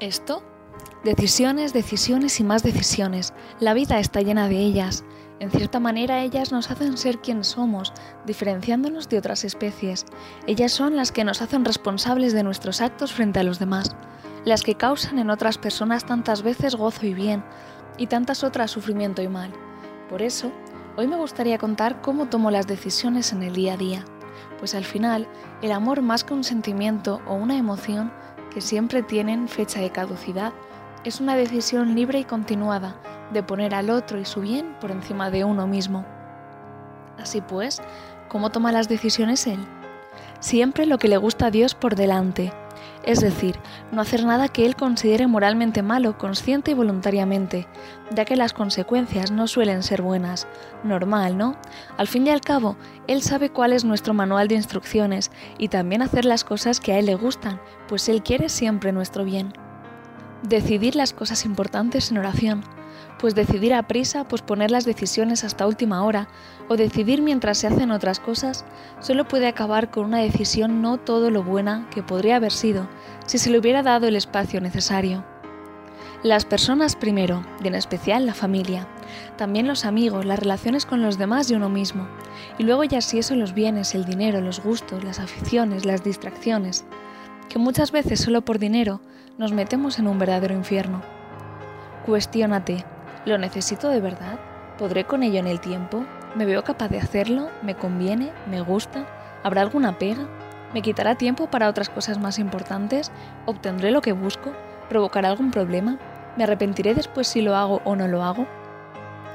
¿Esto? Decisiones, decisiones y más decisiones. La vida está llena de ellas. En cierta manera ellas nos hacen ser quien somos, diferenciándonos de otras especies. Ellas son las que nos hacen responsables de nuestros actos frente a los demás, las que causan en otras personas tantas veces gozo y bien, y tantas otras sufrimiento y mal. Por eso, hoy me gustaría contar cómo tomo las decisiones en el día a día, pues al final, el amor más que un sentimiento o una emoción siempre tienen fecha de caducidad, es una decisión libre y continuada de poner al otro y su bien por encima de uno mismo. Así pues, ¿cómo toma las decisiones él? Siempre lo que le gusta a Dios por delante, es decir, no hacer nada que él considere moralmente malo, consciente y voluntariamente, ya que las consecuencias no suelen ser buenas. Normal, ¿no? Al fin y al cabo, él sabe cuál es nuestro manual de instrucciones y también hacer las cosas que a él le gustan, pues él quiere siempre nuestro bien. Decidir las cosas importantes en oración pues decidir a prisa, posponer las decisiones hasta última hora o decidir mientras se hacen otras cosas solo puede acabar con una decisión no todo lo buena que podría haber sido si se le hubiera dado el espacio necesario. Las personas primero, y en especial la familia, también los amigos, las relaciones con los demás y uno mismo, y luego ya si eso los bienes, el dinero, los gustos, las aficiones, las distracciones, que muchas veces solo por dinero nos metemos en un verdadero infierno. Cuestiónate, ¿Lo necesito de verdad? ¿Podré con ello en el tiempo? ¿Me veo capaz de hacerlo? ¿Me conviene? ¿Me gusta? ¿Habrá alguna pega? ¿Me quitará tiempo para otras cosas más importantes? ¿Obtendré lo que busco? ¿Provocará algún problema? ¿Me arrepentiré después si lo hago o no lo hago?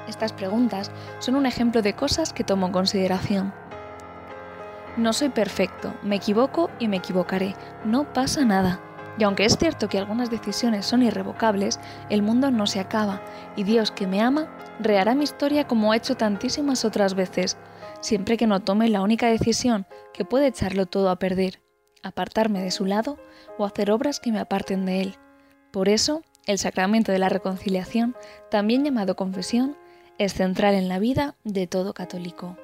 Estas preguntas son un ejemplo de cosas que tomo en consideración. No soy perfecto, me equivoco y me equivocaré, no pasa nada. Y aunque es cierto que algunas decisiones son irrevocables, el mundo no se acaba y Dios que me ama rehará mi historia como ha hecho tantísimas otras veces, siempre que no tome la única decisión que puede echarlo todo a perder, apartarme de su lado o hacer obras que me aparten de él. Por eso, el sacramento de la reconciliación, también llamado confesión, es central en la vida de todo católico.